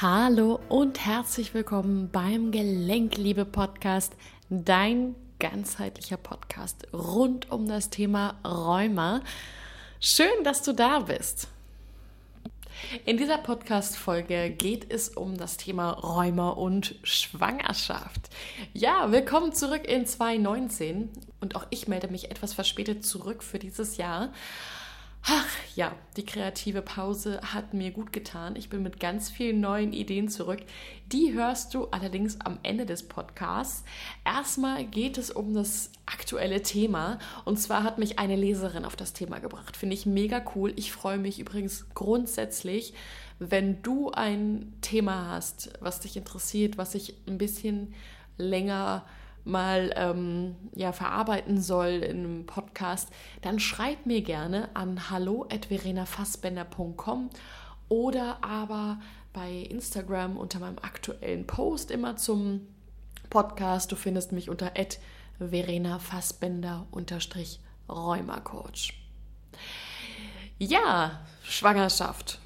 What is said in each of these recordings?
Hallo und herzlich willkommen beim Gelenkliebe Podcast, dein ganzheitlicher Podcast rund um das Thema Rheuma. Schön, dass du da bist. In dieser Podcast-Folge geht es um das Thema Rheuma und Schwangerschaft. Ja, willkommen zurück in 2019 und auch ich melde mich etwas verspätet zurück für dieses Jahr. Ach ja, die kreative Pause hat mir gut getan. Ich bin mit ganz vielen neuen Ideen zurück. Die hörst du allerdings am Ende des Podcasts. Erstmal geht es um das aktuelle Thema. Und zwar hat mich eine Leserin auf das Thema gebracht. Finde ich mega cool. Ich freue mich übrigens grundsätzlich, wenn du ein Thema hast, was dich interessiert, was ich ein bisschen länger mal ähm, ja, verarbeiten soll in einem Podcast, dann schreib mir gerne an hallo.verenafassbender.com oder aber bei Instagram unter meinem aktuellen Post immer zum Podcast. Du findest mich unter Verena Fassbender unterstrich Rheumacoach. Ja, Schwangerschaft.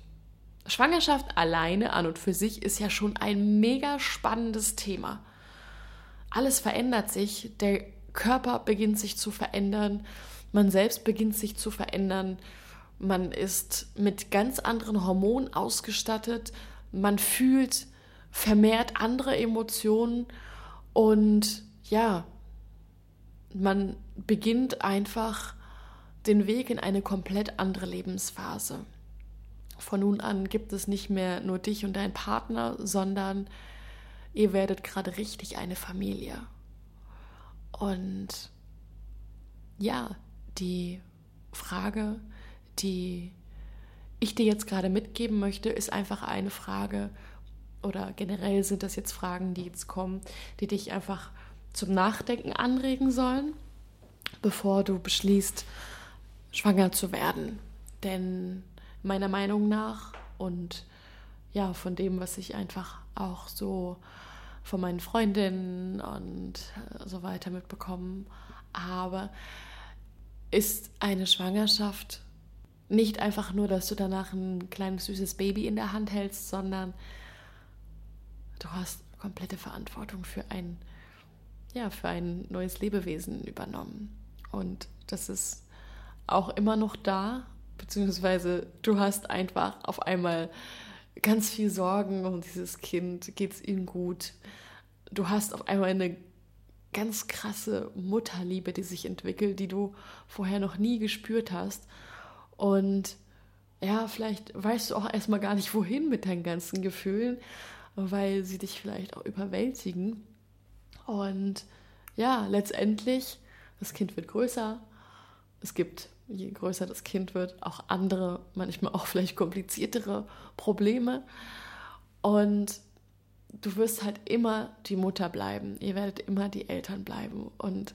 Schwangerschaft alleine an und für sich ist ja schon ein mega spannendes Thema alles verändert sich, der Körper beginnt sich zu verändern, man selbst beginnt sich zu verändern, man ist mit ganz anderen Hormonen ausgestattet, man fühlt vermehrt andere Emotionen. Und ja, man beginnt einfach den Weg in eine komplett andere Lebensphase. Von nun an gibt es nicht mehr nur dich und deinen Partner, sondern ihr werdet gerade richtig eine Familie. Und ja, die Frage, die ich dir jetzt gerade mitgeben möchte, ist einfach eine Frage, oder generell sind das jetzt Fragen, die jetzt kommen, die dich einfach zum Nachdenken anregen sollen, bevor du beschließt, schwanger zu werden. Denn meiner Meinung nach und ja, von dem, was ich einfach auch so von meinen Freundinnen und äh, so weiter mitbekommen habe, ist eine Schwangerschaft nicht einfach nur, dass du danach ein kleines süßes Baby in der Hand hältst, sondern du hast komplette Verantwortung für ein, ja, für ein neues Lebewesen übernommen. Und das ist auch immer noch da, beziehungsweise du hast einfach auf einmal ganz viel Sorgen um dieses Kind, geht es ihm gut. Du hast auf einmal eine ganz krasse Mutterliebe, die sich entwickelt, die du vorher noch nie gespürt hast. Und ja, vielleicht weißt du auch erstmal gar nicht, wohin mit deinen ganzen Gefühlen, weil sie dich vielleicht auch überwältigen. Und ja, letztendlich, das Kind wird größer. Es gibt je größer das Kind wird, auch andere, manchmal auch vielleicht kompliziertere Probleme. Und du wirst halt immer die Mutter bleiben. Ihr werdet immer die Eltern bleiben. Und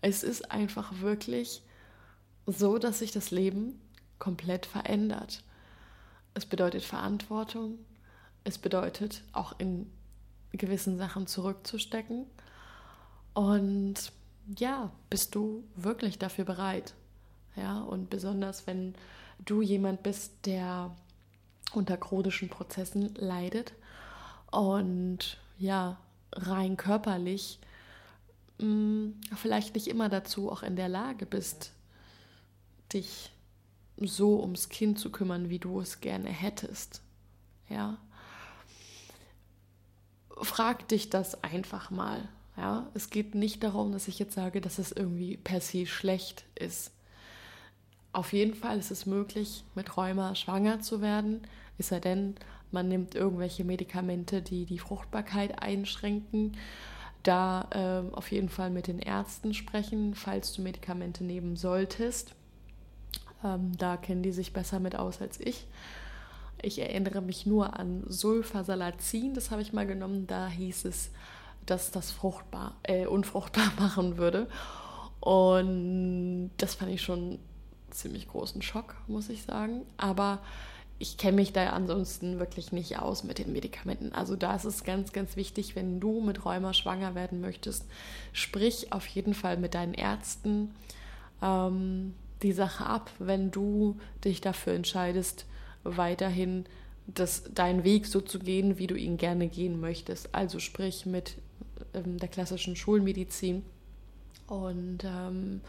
es ist einfach wirklich so, dass sich das Leben komplett verändert. Es bedeutet Verantwortung. Es bedeutet auch in gewissen Sachen zurückzustecken. Und ja, bist du wirklich dafür bereit? Ja, und besonders wenn du jemand bist, der unter chronischen Prozessen leidet und ja, rein körperlich mh, mm, vielleicht nicht immer dazu auch in der Lage bist, dich so ums Kind zu kümmern, wie du es gerne hättest. Ja. Frag dich das einfach mal. Ja, es geht nicht darum, dass ich jetzt sage, dass es irgendwie per se schlecht ist. Auf jeden Fall ist es möglich, mit Rheuma schwanger zu werden, ist sei denn, man nimmt irgendwelche Medikamente, die die Fruchtbarkeit einschränken. Da äh, auf jeden Fall mit den Ärzten sprechen, falls du Medikamente nehmen solltest. Ähm, da kennen die sich besser mit aus als ich. Ich erinnere mich nur an Sulfasalazin, das habe ich mal genommen. Da hieß es, dass das fruchtbar, äh, unfruchtbar machen würde. Und das fand ich schon ziemlich großen Schock, muss ich sagen. Aber ich kenne mich da ansonsten wirklich nicht aus mit den Medikamenten. Also da ist es ganz, ganz wichtig, wenn du mit Rheuma schwanger werden möchtest, sprich auf jeden Fall mit deinen Ärzten ähm, die Sache ab, wenn du dich dafür entscheidest, weiterhin das, deinen Weg so zu gehen, wie du ihn gerne gehen möchtest. Also sprich mit ähm, der klassischen Schulmedizin. Und ähm,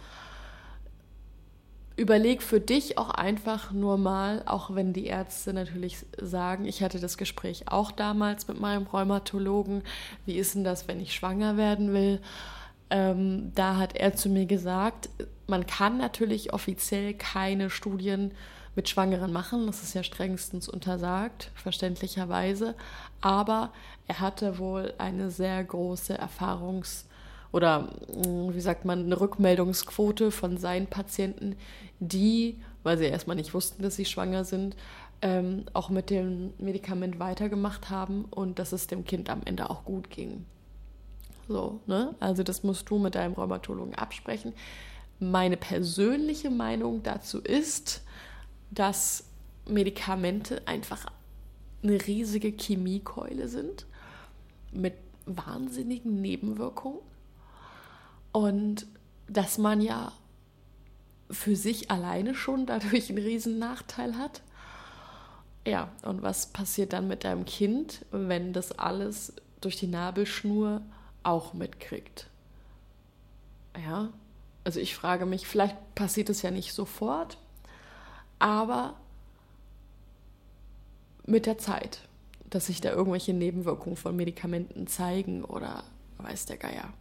überleg für dich auch einfach nur mal, auch wenn die Ärzte natürlich sagen, ich hatte das Gespräch auch damals mit meinem Rheumatologen, wie ist denn das, wenn ich schwanger werden will? Ähm, da hat er zu mir gesagt, man kann natürlich offiziell keine Studien mit Schwangeren machen, das ist ja strengstens untersagt, verständlicherweise, aber er hatte wohl eine sehr große Erfahrungs- oder mm, wie sagt man, eine Rückmeldungsquote von seinen Patienten, die, weil sie erstmal nicht wussten, dass sie schwanger sind, ähm, auch mit dem Medikament weitergemacht haben und dass es dem Kind am Ende auch gut ging. So, ne? Also das musst du mit deinem Rheumatologen absprechen. Meine persönliche Meinung dazu ist, dass Medikamente einfach eine riesige Chemiekeule sind mit wahnsinnigen Nebenwirkungen und dass man ja für sich alleine schon dadurch einen riesen Nachteil hat. Ja, und was passiert dann mit deinem Kind, wenn das alles durch die Nabelschnur auch mitkriegt? Ja, also ich frage mich, vielleicht passiert es ja nicht sofort, aber mit der Zeit, dass sich da irgendwelche Nebenwirkungen von Medikamenten zeigen oder weiß der Geier.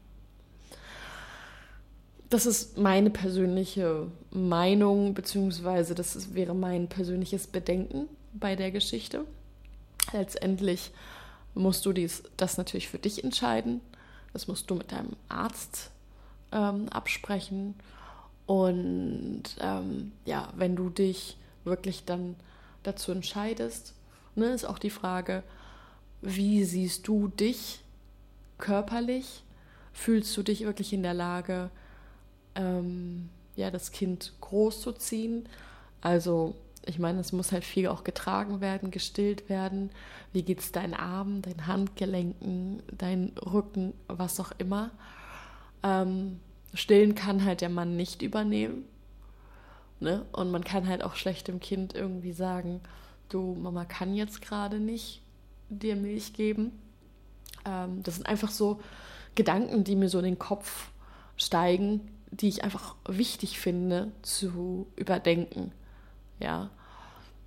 Das ist meine persönliche Meinung, beziehungsweise das wäre mein persönliches Bedenken bei der Geschichte. Letztendlich musst du dies, das natürlich für dich entscheiden. Das musst du mit deinem Arzt ähm, absprechen. Und ähm, ja, wenn du dich wirklich dann dazu entscheidest, ne, ist auch die Frage, wie siehst du dich körperlich? Fühlst du dich wirklich in der Lage, ähm, ja, das Kind groß zu ziehen? Also, ich meine, es muss halt viel auch getragen werden, gestillt werden. Wie geht es deinen Armen, deinen Handgelenken, deinen Rücken, was auch immer? Ähm, Stillen kann halt der Mann nicht übernehmen. Ne? Und man kann halt auch schlecht dem Kind irgendwie sagen, du, Mama kann jetzt gerade nicht dir Milch geben. Ähm, das sind einfach so Gedanken, die mir so in den Kopf steigen, die ich einfach wichtig finde zu überdenken. Ja.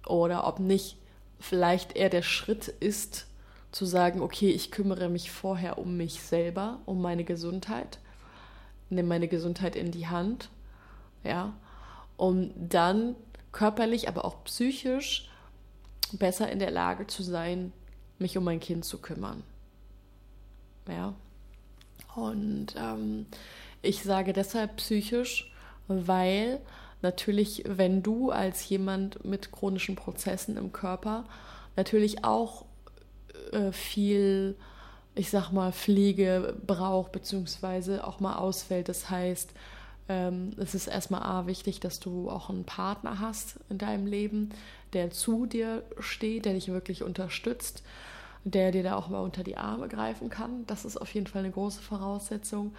Oder ob nicht vielleicht eher der Schritt ist, zu sagen, okay, ich kümmere mich vorher um mich selber, um meine Gesundheit nehme meine Gesundheit in die Hand, ja, um dann körperlich, aber auch psychisch besser in der Lage zu sein, mich um mein Kind zu kümmern. Ja. Und ähm, ich sage deshalb psychisch, weil natürlich, wenn du als jemand mit chronischen Prozessen im Körper natürlich auch äh, viel ich sag mal, Pflege braucht, beziehungsweise auch mal ausfällt. Das heißt, ähm, es ist erstmal A, wichtig, dass du auch einen Partner hast in deinem Leben, der zu dir steht, der dich wirklich unterstützt, der dir da auch mal unter die Arme greifen kann. Das ist auf jeden Fall eine große Voraussetzung.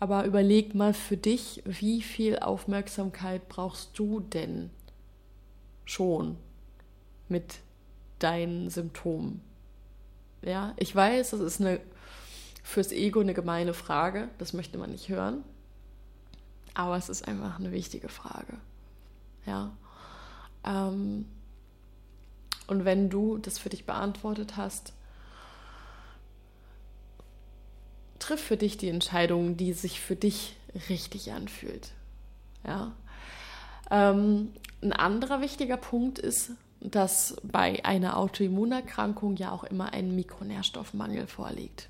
Aber überleg mal für dich, wie viel Aufmerksamkeit brauchst du denn schon mit deinen Symptomen? Ja, ich weiß, das ist eine fürs Ego eine gemeine Frage, das möchte man nicht hören. Aber es ist einfach eine wichtige Frage. Ja. Ähm, und wenn du das für dich beantwortet hast, triff für dich die Entscheidung, die sich für dich richtig anfühlt. Ja. Ähm, ein anderer wichtiger Punkt ist, dass bei einer Autoimmunerkrankung ja auch immer ein Mikronährstoffmangel vorliegt.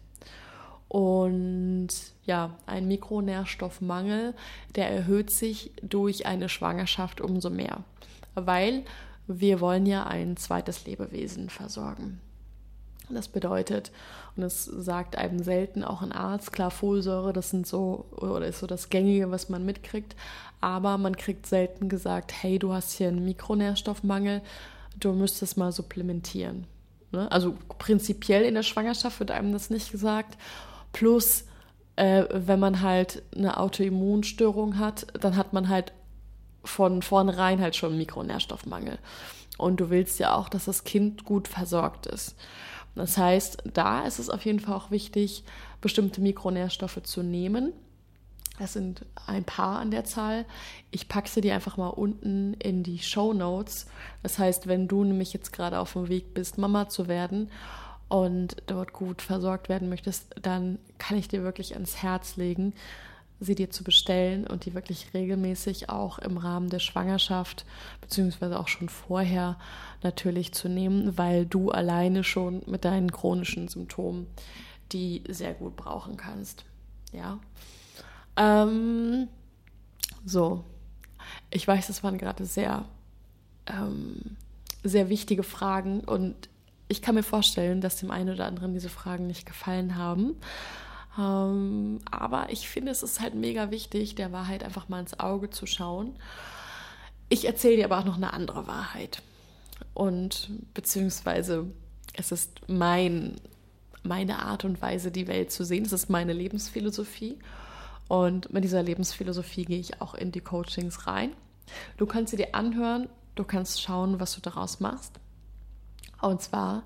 Und ja, ein Mikronährstoffmangel, der erhöht sich durch eine Schwangerschaft umso mehr, weil wir wollen ja ein zweites Lebewesen versorgen. Das bedeutet, und es sagt einem selten auch ein Arzt, klar, Folsäure, das sind so, oder ist so das Gängige, was man mitkriegt, aber man kriegt selten gesagt, hey, du hast hier einen Mikronährstoffmangel, du müsstest mal supplementieren. Ne? Also prinzipiell in der Schwangerschaft wird einem das nicht gesagt. Plus, äh, wenn man halt eine Autoimmunstörung hat, dann hat man halt von vornherein halt schon Mikronährstoffmangel. Und du willst ja auch, dass das Kind gut versorgt ist. Das heißt, da ist es auf jeden Fall auch wichtig, bestimmte Mikronährstoffe zu nehmen. Das sind ein paar an der Zahl. Ich packe sie dir einfach mal unten in die Show Notes. Das heißt, wenn du nämlich jetzt gerade auf dem Weg bist, Mama zu werden und dort gut versorgt werden möchtest, dann kann ich dir wirklich ans Herz legen, sie dir zu bestellen und die wirklich regelmäßig auch im Rahmen der Schwangerschaft beziehungsweise auch schon vorher natürlich zu nehmen, weil du alleine schon mit deinen chronischen Symptomen die sehr gut brauchen kannst. Ja. Ähm, so. Ich weiß, das waren gerade sehr, ähm, sehr wichtige Fragen und ich kann mir vorstellen, dass dem einen oder anderen diese Fragen nicht gefallen haben. Ähm, aber ich finde, es ist halt mega wichtig, der Wahrheit einfach mal ins Auge zu schauen. Ich erzähle dir aber auch noch eine andere Wahrheit. Und beziehungsweise es ist mein, meine Art und Weise, die Welt zu sehen. Es ist meine Lebensphilosophie. Und mit dieser Lebensphilosophie gehe ich auch in die Coachings rein. Du kannst sie dir anhören, du kannst schauen, was du daraus machst. Und zwar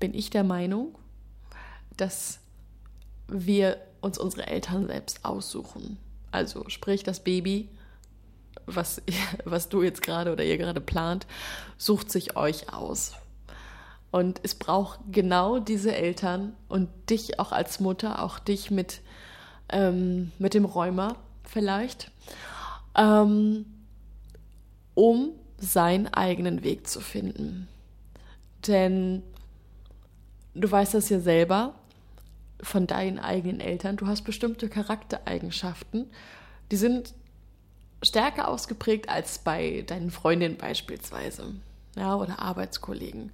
bin ich der Meinung, dass wir uns unsere Eltern selbst aussuchen. Also sprich das Baby, was, was du jetzt gerade oder ihr gerade plant, sucht sich euch aus. Und es braucht genau diese Eltern und dich auch als Mutter, auch dich mit, ähm, mit dem Rheuma vielleicht, ähm, um seinen eigenen Weg zu finden. Denn du weißt das ja selber, von deinen eigenen Eltern. Du hast bestimmte Charaktereigenschaften, die sind stärker ausgeprägt als bei deinen Freundinnen beispielsweise, ja, oder Arbeitskollegen.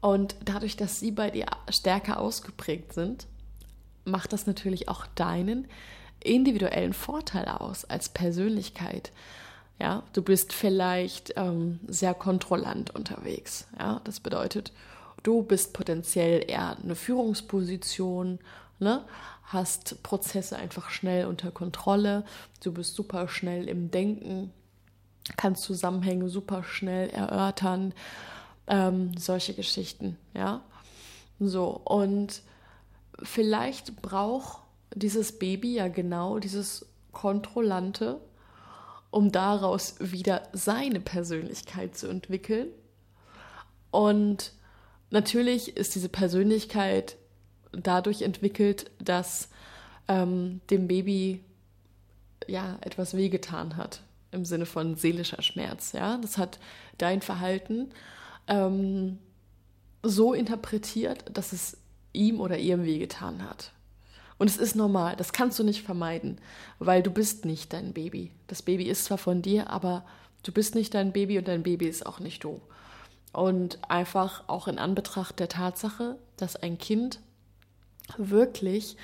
Und dadurch, dass sie bei dir stärker ausgeprägt sind, macht das natürlich auch deinen individuellen Vorteil aus als Persönlichkeit. Ja, du bist vielleicht ähm, sehr kontrollant unterwegs. Ja, das bedeutet, du bist potenziell eher eine Führungsposition ne? hast Prozesse einfach schnell unter Kontrolle, du bist super schnell im Denken, kannst Zusammenhänge super schnell erörtern, ähm, solche Geschichten, ja. So, und vielleicht braucht dieses Baby ja genau dieses Kontrollante, um daraus wieder seine Persönlichkeit zu entwickeln. Und natürlich ist diese Persönlichkeit dadurch entwickelt, dass ähm, dem Baby ja etwas wehgetan hat im Sinne von seelischer Schmerz. Ja, das hat dein Verhalten ähm, so interpretiert, dass es ihm oder ihrem wehgetan hat. Und es ist normal, das kannst du nicht vermeiden, weil du bist nicht dein Baby. Das Baby ist zwar von dir, aber du bist nicht dein Baby und dein Baby ist auch nicht du. Und einfach auch in Anbetracht der Tatsache, dass ein Kind wirklich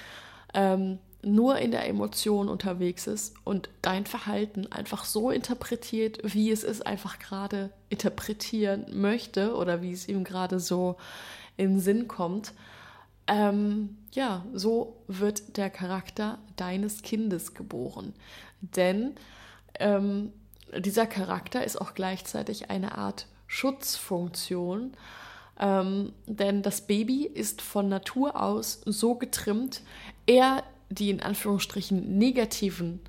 ähm, nur in der Emotion unterwegs ist und dein Verhalten einfach so interpretiert, wie es es einfach gerade interpretieren möchte oder wie es ihm gerade so in Sinn kommt. Ähm, ja, so wird der Charakter deines Kindes geboren. Denn ähm, dieser Charakter ist auch gleichzeitig eine Art Schutzfunktion ähm, denn das Baby ist von Natur aus so getrimmt, eher die in Anführungsstrichen negativen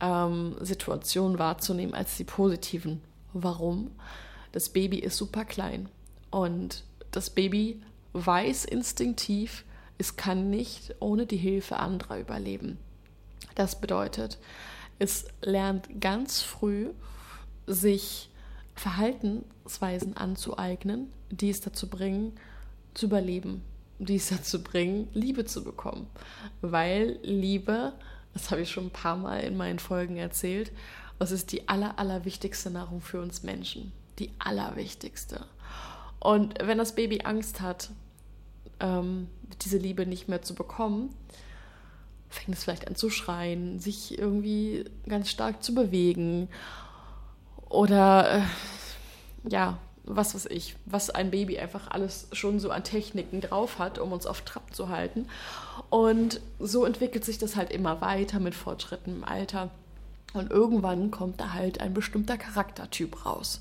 ähm, Situationen wahrzunehmen als die positiven. Warum? Das Baby ist super klein und das Baby weiß instinktiv, es kann nicht ohne die Hilfe anderer überleben. Das bedeutet, es lernt ganz früh, sich Verhaltensweisen anzueignen, die es dazu bringen, zu überleben, die es dazu bringen, Liebe zu bekommen. Weil Liebe, das habe ich schon ein paar Mal in meinen Folgen erzählt, das ist die aller, allerwichtigste Nahrung für uns Menschen. Die allerwichtigste. Und wenn das Baby Angst hat, ähm, diese Liebe nicht mehr zu bekommen, fängt es vielleicht an zu schreien, sich irgendwie ganz stark zu bewegen oder äh, ja, was weiß ich, was ein Baby einfach alles schon so an Techniken drauf hat, um uns auf Trab zu halten. Und so entwickelt sich das halt immer weiter mit Fortschritten im Alter. Und irgendwann kommt da halt ein bestimmter Charaktertyp raus.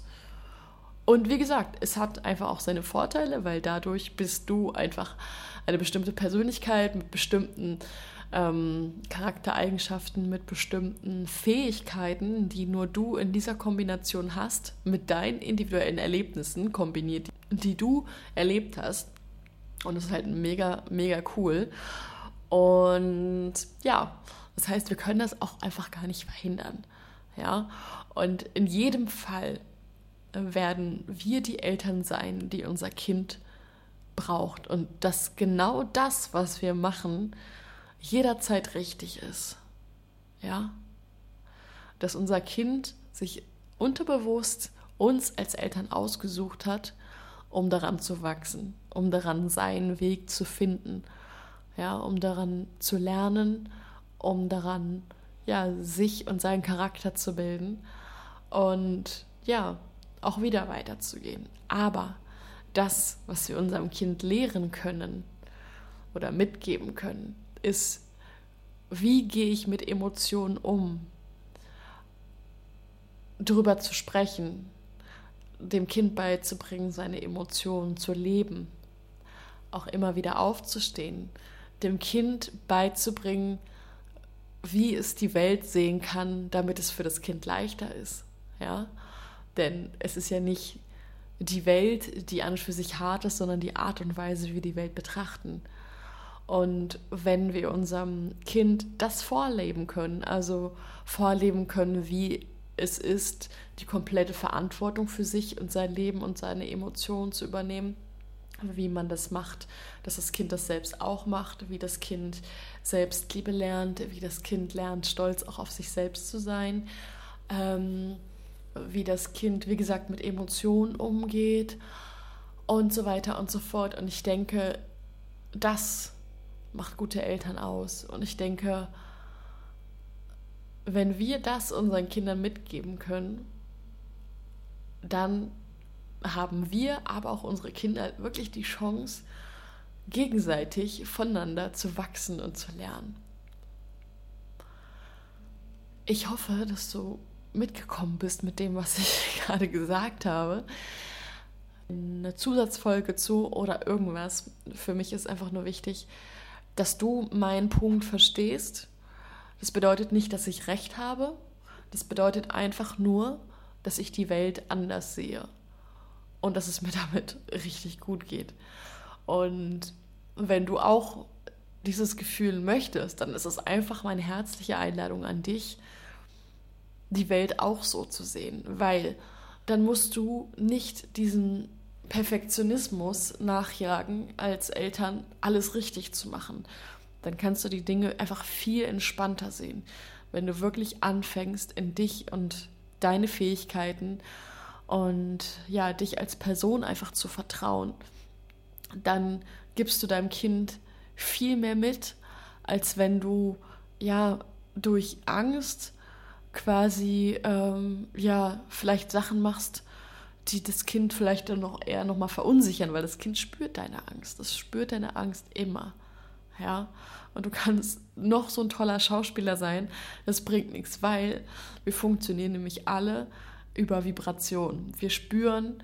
Und wie gesagt, es hat einfach auch seine Vorteile, weil dadurch bist du einfach eine bestimmte Persönlichkeit mit bestimmten ähm, Charaktereigenschaften, mit bestimmten Fähigkeiten, die nur du in dieser Kombination hast, mit deinen individuellen Erlebnissen kombiniert, die du erlebt hast. Und das ist halt mega, mega cool. Und ja, das heißt, wir können das auch einfach gar nicht verhindern. Ja, und in jedem Fall werden wir die Eltern sein, die unser Kind braucht. Und dass genau das, was wir machen, jederzeit richtig ist. Ja? Dass unser Kind sich unterbewusst uns als Eltern ausgesucht hat, um daran zu wachsen, um daran seinen Weg zu finden, ja, um daran zu lernen, um daran ja, sich und seinen Charakter zu bilden und ja, auch wieder weiterzugehen. Aber das, was wir unserem Kind lehren können oder mitgeben können, ist, wie gehe ich mit Emotionen um? Darüber zu sprechen, dem Kind beizubringen, seine Emotionen zu leben, auch immer wieder aufzustehen, dem Kind beizubringen, wie es die Welt sehen kann, damit es für das Kind leichter ist. Ja? Denn es ist ja nicht die Welt, die an und für sich hart ist, sondern die Art und Weise, wie wir die Welt betrachten. Und wenn wir unserem Kind das vorleben können, also vorleben können, wie es ist, die komplette Verantwortung für sich und sein Leben und seine Emotionen zu übernehmen, wie man das macht, dass das Kind das selbst auch macht, wie das Kind Selbstliebe lernt, wie das Kind lernt, stolz auch auf sich selbst zu sein, ähm, wie das Kind, wie gesagt, mit Emotionen umgeht und so weiter und so fort. Und ich denke, das macht gute Eltern aus. Und ich denke, wenn wir das unseren Kindern mitgeben können, dann haben wir, aber auch unsere Kinder wirklich die Chance, gegenseitig voneinander zu wachsen und zu lernen. Ich hoffe, dass du mitgekommen bist mit dem, was ich gerade gesagt habe. Eine Zusatzfolge zu oder irgendwas. Für mich ist einfach nur wichtig, dass du meinen Punkt verstehst. Das bedeutet nicht, dass ich recht habe. Das bedeutet einfach nur, dass ich die Welt anders sehe und dass es mir damit richtig gut geht. Und wenn du auch dieses Gefühl möchtest, dann ist es einfach meine herzliche Einladung an dich, die Welt auch so zu sehen, weil dann musst du nicht diesen Perfektionismus nachjagen, als Eltern alles richtig zu machen. Dann kannst du die Dinge einfach viel entspannter sehen, wenn du wirklich anfängst, in dich und deine Fähigkeiten und ja, dich als Person einfach zu vertrauen. Dann gibst du deinem Kind viel mehr mit, als wenn du ja durch Angst quasi ähm, ja vielleicht Sachen machst, die das Kind vielleicht dann noch eher noch mal verunsichern, weil das Kind spürt deine Angst. Das spürt deine Angst immer. Ja, und du kannst noch so ein toller Schauspieler sein, das bringt nichts, weil wir funktionieren nämlich alle über Vibration. Wir spüren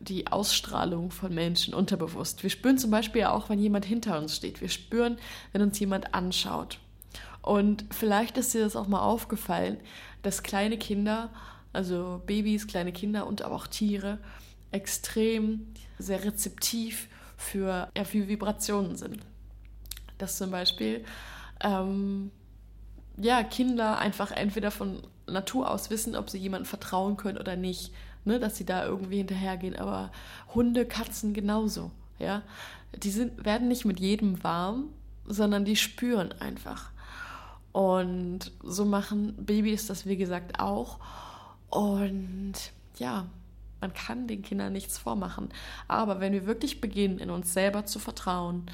die Ausstrahlung von Menschen unterbewusst. Wir spüren zum Beispiel auch, wenn jemand hinter uns steht. Wir spüren, wenn uns jemand anschaut. Und vielleicht ist dir das auch mal aufgefallen, dass kleine Kinder, also Babys, kleine Kinder und aber auch Tiere, extrem sehr rezeptiv für, ja, für Vibrationen sind. Dass zum Beispiel ähm, ja, Kinder einfach entweder von Natur aus wissen, ob sie jemandem vertrauen können oder nicht, ne, dass sie da irgendwie hinterhergehen. Aber Hunde, Katzen genauso, ja. Die sind, werden nicht mit jedem warm, sondern die spüren einfach. Und so machen Babys das, wie gesagt, auch. Und ja, man kann den Kindern nichts vormachen. Aber wenn wir wirklich beginnen, in uns selber zu vertrauen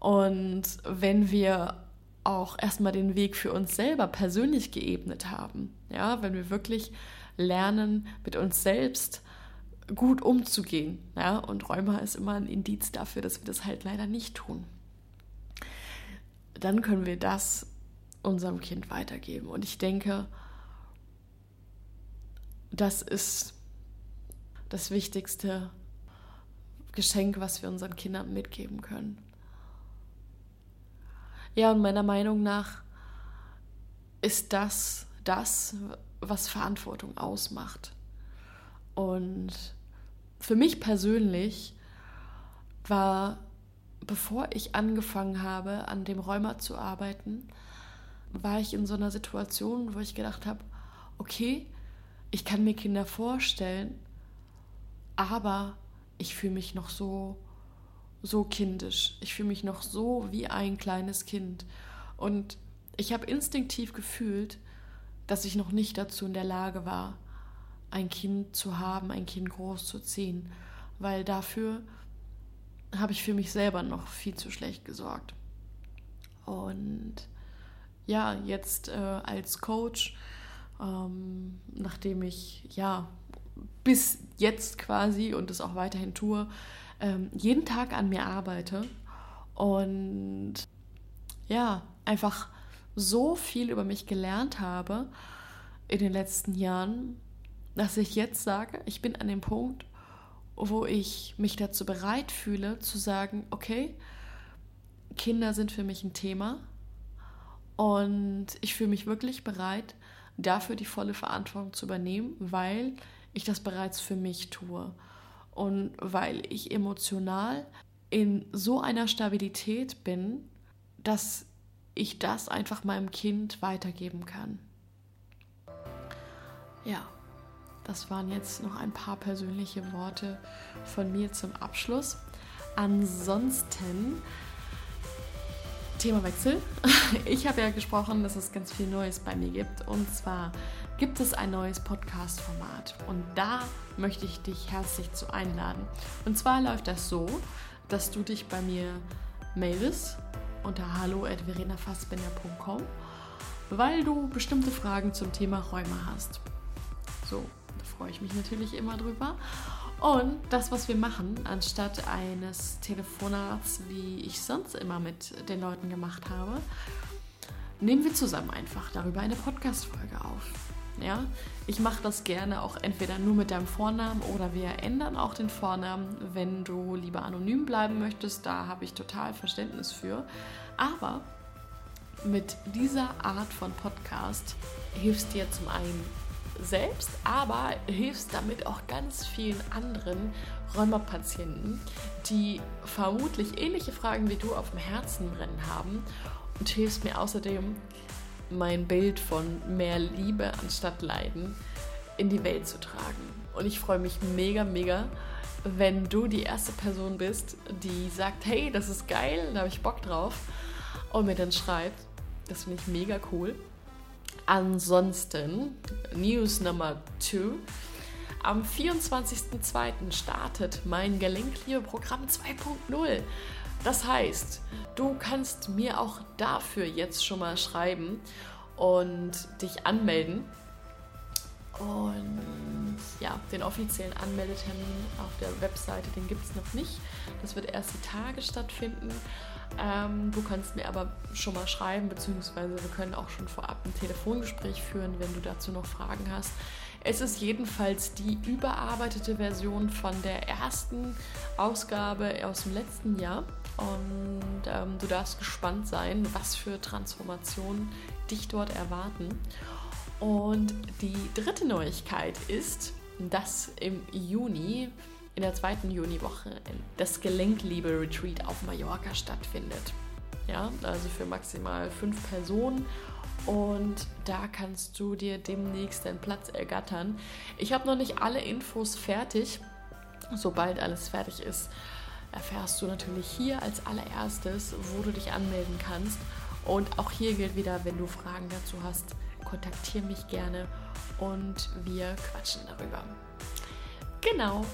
und wenn wir auch erstmal den Weg für uns selber persönlich geebnet haben, ja, wenn wir wirklich lernen, mit uns selbst gut umzugehen, ja, und Rheuma ist immer ein Indiz dafür, dass wir das halt leider nicht tun, dann können wir das unserem Kind weitergeben. Und ich denke, das ist das wichtigste Geschenk, was wir unseren Kindern mitgeben können. Ja, und meiner Meinung nach ist das das, was Verantwortung ausmacht. Und für mich persönlich war, bevor ich angefangen habe, an dem Rheuma zu arbeiten, war ich in so einer Situation, wo ich gedacht habe, okay, ich kann mir Kinder vorstellen, aber ich fühle mich noch so so kindisch. Ich fühle mich noch so wie ein kleines Kind und ich habe instinktiv gefühlt, dass ich noch nicht dazu in der Lage war, ein Kind zu haben, ein Kind groß zu ziehen, weil dafür habe ich für mich selber noch viel zu schlecht gesorgt. Und ja, jetzt äh, als Coach, ähm, nachdem ich ja bis jetzt quasi und es auch weiterhin tue, ähm, jeden Tag an mir arbeite und ja, einfach so viel über mich gelernt habe in den letzten Jahren, dass ich jetzt sage, ich bin an dem Punkt, wo ich mich dazu bereit fühle zu sagen, okay, Kinder sind für mich ein Thema und ich fühle mich wirklich bereit, dafür die volle Verantwortung zu übernehmen, weil ich das bereits für mich tue und weil ich emotional in so einer Stabilität bin, dass ich das einfach meinem Kind weitergeben kann. Ja, das waren jetzt noch ein paar persönliche Worte von mir zum Abschluss. Ansonsten Themawechsel. Ich habe ja gesprochen, dass es ganz viel Neues bei mir gibt. Und zwar gibt es ein neues Podcast-Format. Und da möchte ich dich herzlich zu einladen. Und zwar läuft das so, dass du dich bei mir meldest unter hallo.verenafassbender.com, weil du bestimmte Fragen zum Thema Räume hast. So, da freue ich mich natürlich immer drüber. Und das, was wir machen, anstatt eines Telefonats, wie ich sonst immer mit den Leuten gemacht habe, nehmen wir zusammen einfach darüber eine Podcast-Folge auf. Ja, ich mache das gerne auch entweder nur mit deinem Vornamen oder wir ändern auch den Vornamen, wenn du lieber anonym bleiben möchtest. Da habe ich total Verständnis für. Aber mit dieser Art von Podcast hilfst dir zum einen selbst, aber hilfst damit auch ganz vielen anderen Rheumapatienten, die vermutlich ähnliche Fragen wie du auf dem Herzen brennen haben und hilfst mir außerdem, mein Bild von mehr Liebe anstatt Leiden in die Welt zu tragen. Und ich freue mich mega, mega, wenn du die erste Person bist, die sagt, hey, das ist geil, da habe ich Bock drauf und mir dann schreibt. Das finde ich mega cool. Ansonsten, News Nummer 2. Am 24.02. startet mein Gelenkliebe-Programm 2.0. Das heißt, du kannst mir auch dafür jetzt schon mal schreiben und dich anmelden. Und ja, den offiziellen Anmeldetermin auf der Webseite, den gibt es noch nicht. Das wird erst die Tage stattfinden. Ähm, du kannst mir aber schon mal schreiben, beziehungsweise wir können auch schon vorab ein Telefongespräch führen, wenn du dazu noch Fragen hast. Es ist jedenfalls die überarbeitete Version von der ersten Ausgabe aus dem letzten Jahr. Und ähm, du darfst gespannt sein, was für Transformationen dich dort erwarten. Und die dritte Neuigkeit ist, dass im Juni in der zweiten Juniwoche das Gelenkliebe-Retreat auf Mallorca stattfindet. Ja, also für maximal fünf Personen. Und da kannst du dir demnächst deinen Platz ergattern. Ich habe noch nicht alle Infos fertig. Sobald alles fertig ist, erfährst du natürlich hier als allererstes, wo du dich anmelden kannst. Und auch hier gilt wieder, wenn du Fragen dazu hast, kontaktiere mich gerne und wir quatschen darüber. Genau.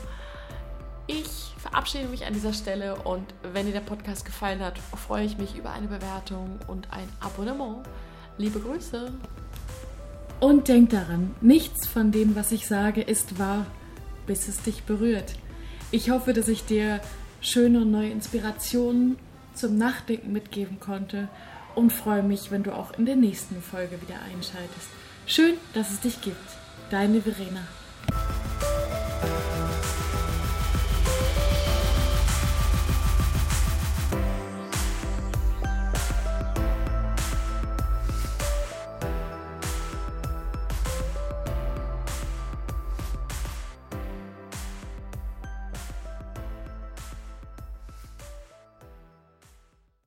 Ich verabschiede mich an dieser Stelle und wenn dir der Podcast gefallen hat, freue ich mich über eine Bewertung und ein Abonnement. Liebe Grüße. Und denk daran, nichts von dem, was ich sage, ist wahr, bis es dich berührt. Ich hoffe, dass ich dir schöne und neue Inspirationen zum Nachdenken mitgeben konnte und freue mich, wenn du auch in der nächsten Folge wieder einschaltest. Schön, dass es dich gibt. Deine Verena.